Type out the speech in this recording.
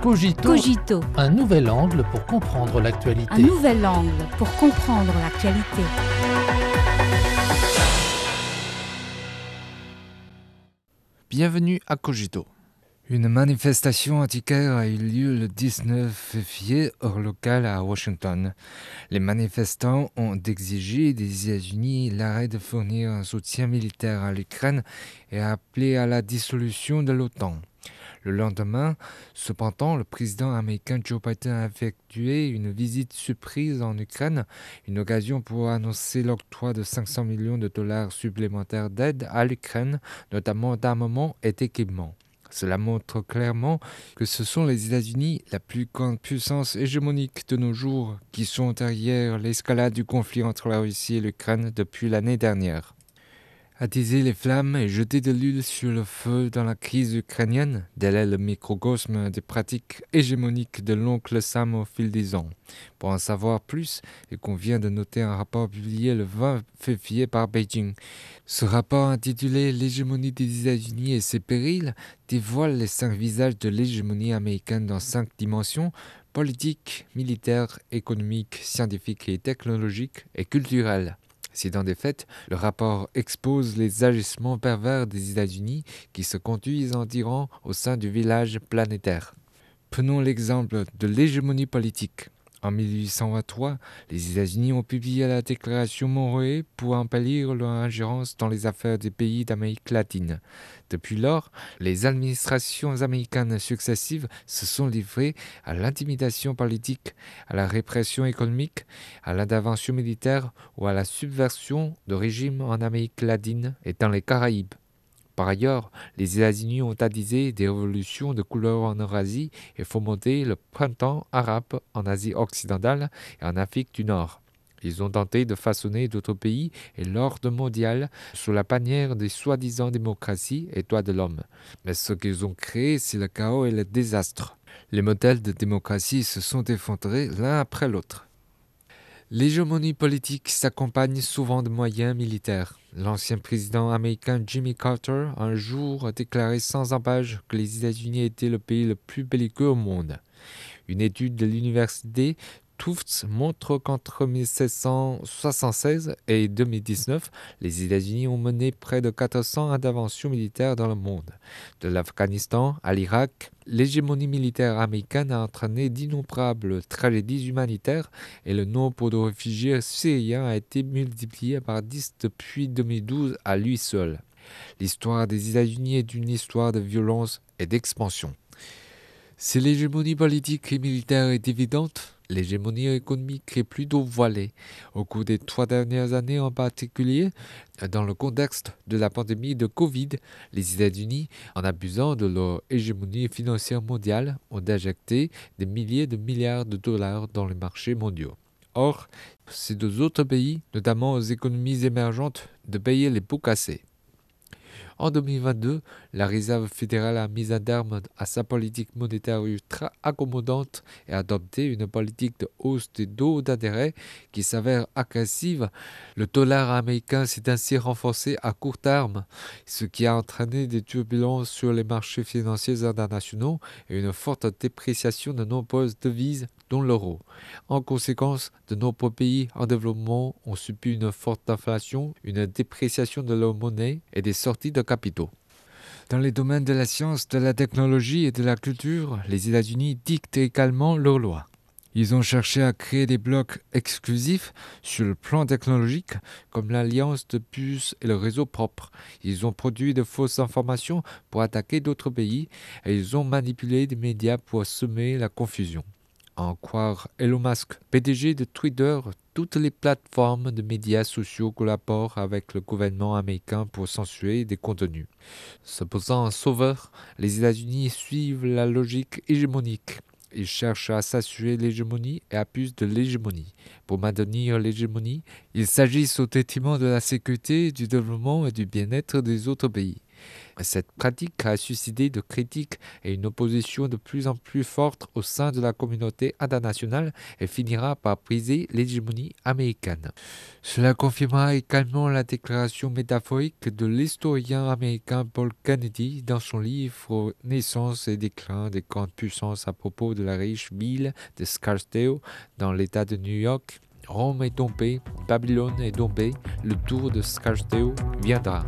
Cogito, Cogito, un nouvel angle pour comprendre l'actualité. un nouvel angle pour comprendre l'actualité. Bienvenue à Cogito. Une manifestation antiquaire a eu lieu le 19 février hors local à Washington. Les manifestants ont exigé des États-Unis l'arrêt de fournir un soutien militaire à l'Ukraine et appelé à la dissolution de l'OTAN. Le lendemain, cependant, le président américain Joe Biden a effectué une visite surprise en Ukraine, une occasion pour annoncer l'octroi de 500 millions de dollars supplémentaires d'aide à l'Ukraine, notamment d'armement et d'équipement. Cela montre clairement que ce sont les États-Unis, la plus grande puissance hégémonique de nos jours, qui sont derrière l'escalade du conflit entre la Russie et l'Ukraine depuis l'année dernière. Attiser les flammes et jeter de l'huile sur le feu dans la crise ukrainienne, tel est le microcosme des pratiques hégémoniques de l'oncle Sam au fil des ans. Pour en savoir plus, il convient de noter un rapport publié le 20 février par Beijing. Ce rapport intitulé L'hégémonie des États-Unis et ses périls dévoile les cinq visages de l'hégémonie américaine dans cinq dimensions politique, militaire, économique, scientifique et technologique et culturelle. Si dans des faits, le rapport expose les agissements pervers des États-Unis qui se conduisent en tyran au sein du village planétaire. Prenons l'exemple de l'hégémonie politique. En 1823, les États-Unis ont publié la déclaration Monroe pour embellir leur ingérence dans les affaires des pays d'Amérique latine. Depuis lors, les administrations américaines successives se sont livrées à l'intimidation politique, à la répression économique, à l'intervention militaire ou à la subversion de régimes en Amérique latine et dans les Caraïbes. Par ailleurs, les États-Unis ont attisé des révolutions de couleur en Eurasie et fomenté le printemps arabe en Asie occidentale et en Afrique du Nord. Ils ont tenté de façonner d'autres pays et l'ordre mondial sous la bannière des soi-disant démocraties et droits de l'homme. Mais ce qu'ils ont créé, c'est le chaos et le désastre. Les modèles de démocratie se sont effondrés l'un après l'autre. L'hégémonie politique s'accompagne souvent de moyens militaires. L'ancien président américain Jimmy Carter un jour a déclaré sans embâche que les États-Unis étaient le pays le plus belliqueux au monde. Une étude de l'université Tufts montre qu'entre 1776 et 2019, les États-Unis ont mené près de 400 interventions militaires dans le monde. De l'Afghanistan à l'Irak, l'hégémonie militaire américaine a entraîné d'innombrables tragédies humanitaires et le nombre de réfugiés syriens a été multiplié par 10 depuis 2012 à lui seul. L'histoire des États-Unis est une histoire de violence et d'expansion. Si l'hégémonie politique et militaire est évidente, l'hégémonie économique est plutôt voilée. Au cours des trois dernières années en particulier, dans le contexte de la pandémie de Covid, les États-Unis, en abusant de leur hégémonie financière mondiale, ont injecté des milliers de milliards de dollars dans les marchés mondiaux. Or, c'est aux autres pays, notamment aux économies émergentes, de payer les pots cassés. En 2022, la Réserve fédérale a mis un terme à sa politique monétaire ultra accommodante et adopté une politique de hausse des taux d'intérêt qui s'avère agressive. Le dollar américain s'est ainsi renforcé à court terme, ce qui a entraîné des turbulences sur les marchés financiers internationaux et une forte dépréciation de nombreuses devises dont l'euro. En conséquence, de nombreux pays en développement ont subi une forte inflation, une dépréciation de leur monnaie et des sorties de capitaux. Dans les domaines de la science, de la technologie et de la culture, les États-Unis dictent également leurs lois. Ils ont cherché à créer des blocs exclusifs sur le plan technologique, comme l'alliance de puces et le réseau propre. Ils ont produit de fausses informations pour attaquer d'autres pays et ils ont manipulé des médias pour semer la confusion en croire Elon Musk, PDG de Twitter, toutes les plateformes de médias sociaux collaborent avec le gouvernement américain pour censurer des contenus. Se posant un sauveur, les États-Unis suivent la logique hégémonique. Ils cherchent à s'assurer l'hégémonie et abusent de l'hégémonie. Pour maintenir l'hégémonie, ils s'agissent au détriment de la sécurité, du développement et du bien-être des autres pays. Cette pratique a suscité de critiques et une opposition de plus en plus forte au sein de la communauté internationale et finira par briser l'hégémonie américaine. Cela confirmera également la déclaration métaphorique de l'historien américain Paul Kennedy dans son livre Naissance et déclin des grandes puissances à propos de la riche ville de Scarsdale dans l'État de New York. Rome est tombée, Babylone est tombée, le tour de Scarsdale viendra.